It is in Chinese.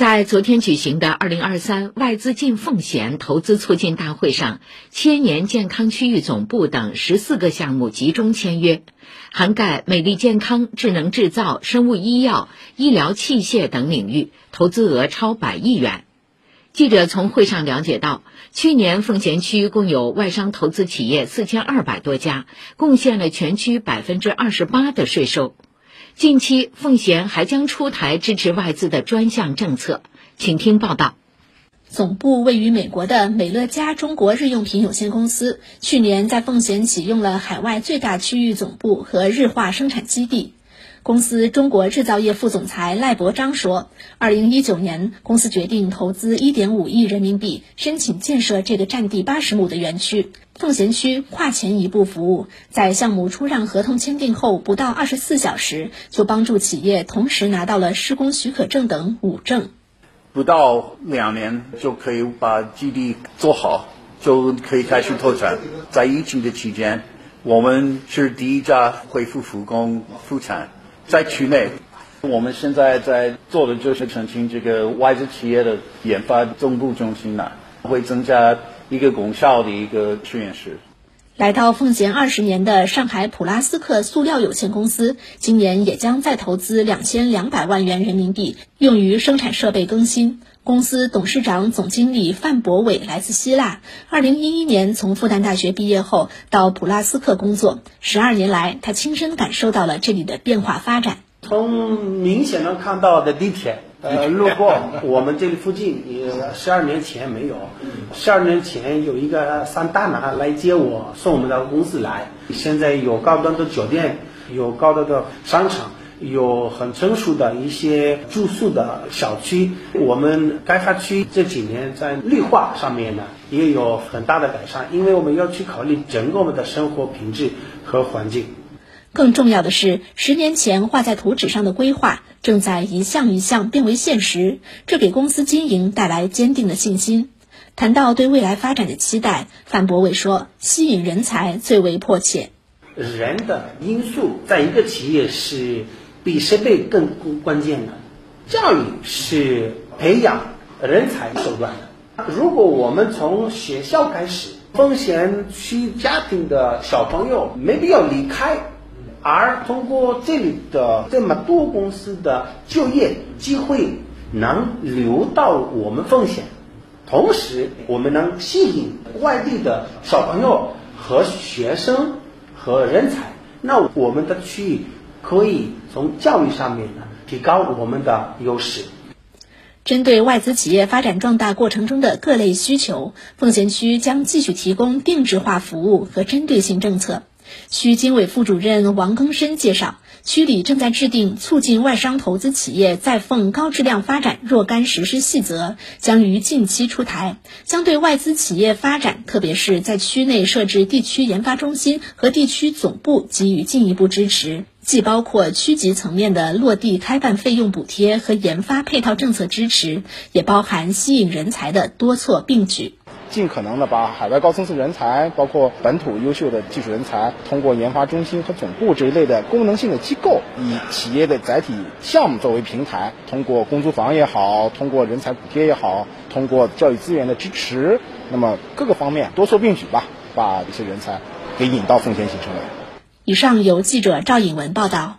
在昨天举行的二零二三外资进奉贤投资促进大会上，千年健康区域总部等十四个项目集中签约，涵盖美丽健康、智能制造、生物医药、医疗器械等领域，投资额超百亿元。记者从会上了解到，去年奉贤区共有外商投资企业四千二百多家，贡献了全区百分之二十八的税收。近期，奉贤还将出台支持外资的专项政策，请听报道。总部位于美国的美乐家中国日用品有限公司，去年在奉贤启用了海外最大区域总部和日化生产基地。公司中国制造业副总裁赖伯章说：“二零一九年，公司决定投资一点五亿人民币，申请建设这个占地八十亩的园区。奉贤区跨前一步服务，在项目出让合同签订后不到二十四小时，就帮助企业同时拿到了施工许可证等五证。不到两年就可以把基地做好，就可以开始投产。在疫情的期间，我们是第一家恢复复工复产。”在区内，我们现在在做的就是澄清这个外资企业的研发总部中心呢，会增加一个功效的一个实验室。来到奉贤二十年的上海普拉斯克塑料有限公司，今年也将再投资两千两百万元人民币，用于生产设备更新。公司董事长、总经理范博伟来自希腊，二零一一年从复旦大学毕业后到普拉斯克工作，十二年来他亲身感受到了这里的变化发展。从明显能看到的地铁，呃，路过我们这里附近，也十二年前没有，十二年前有一个三大拿来接我，送我们到公司来，现在有高端的酒店，有高端的商场。有很成熟的一些住宿的小区，我们开发区这几年在绿化上面呢也有很大的改善，因为我们要去考虑整个我们的生活品质和环境。更重要的是，十年前画在图纸上的规划正在一项一项变为现实，这给公司经营带来坚定的信心。谈到对未来发展的期待，范博伟说：“吸引人才最为迫切，人的因素在一个企业是。”比设备更关键的，教育是培养人才手段的。如果我们从学校开始，奉贤区家庭的小朋友没必要离开，而通过这里的这么多公司的就业机会能留到我们奉贤，同时我们能吸引外地的小朋友和学生和人才，那我们的区域。可以从教育上面呢提高我们的优势。针对外资企业发展壮大过程中的各类需求，奉贤区将继续提供定制化服务和针对性政策。区经委副主任王庚申介绍，区里正在制定促进外商投资企业在奉高质量发展若干实施细则，将于近期出台，将对外资企业发展，特别是在区内设置地区研发中心和地区总部给予进一步支持。既包括区级层面的落地开办费用补贴和研发配套政策支持，也包含吸引人才的多措并举。尽可能的把海外高层次人才，包括本土优秀的技术人才，通过研发中心和总部这一类的功能性的机构，以企业的载体项目作为平台，通过公租房也好，通过人才补贴也好，通过教育资源的支持，那么各个方面多措并举吧，把这些人才给引到奉贤新城来。以上由记者赵颖文报道。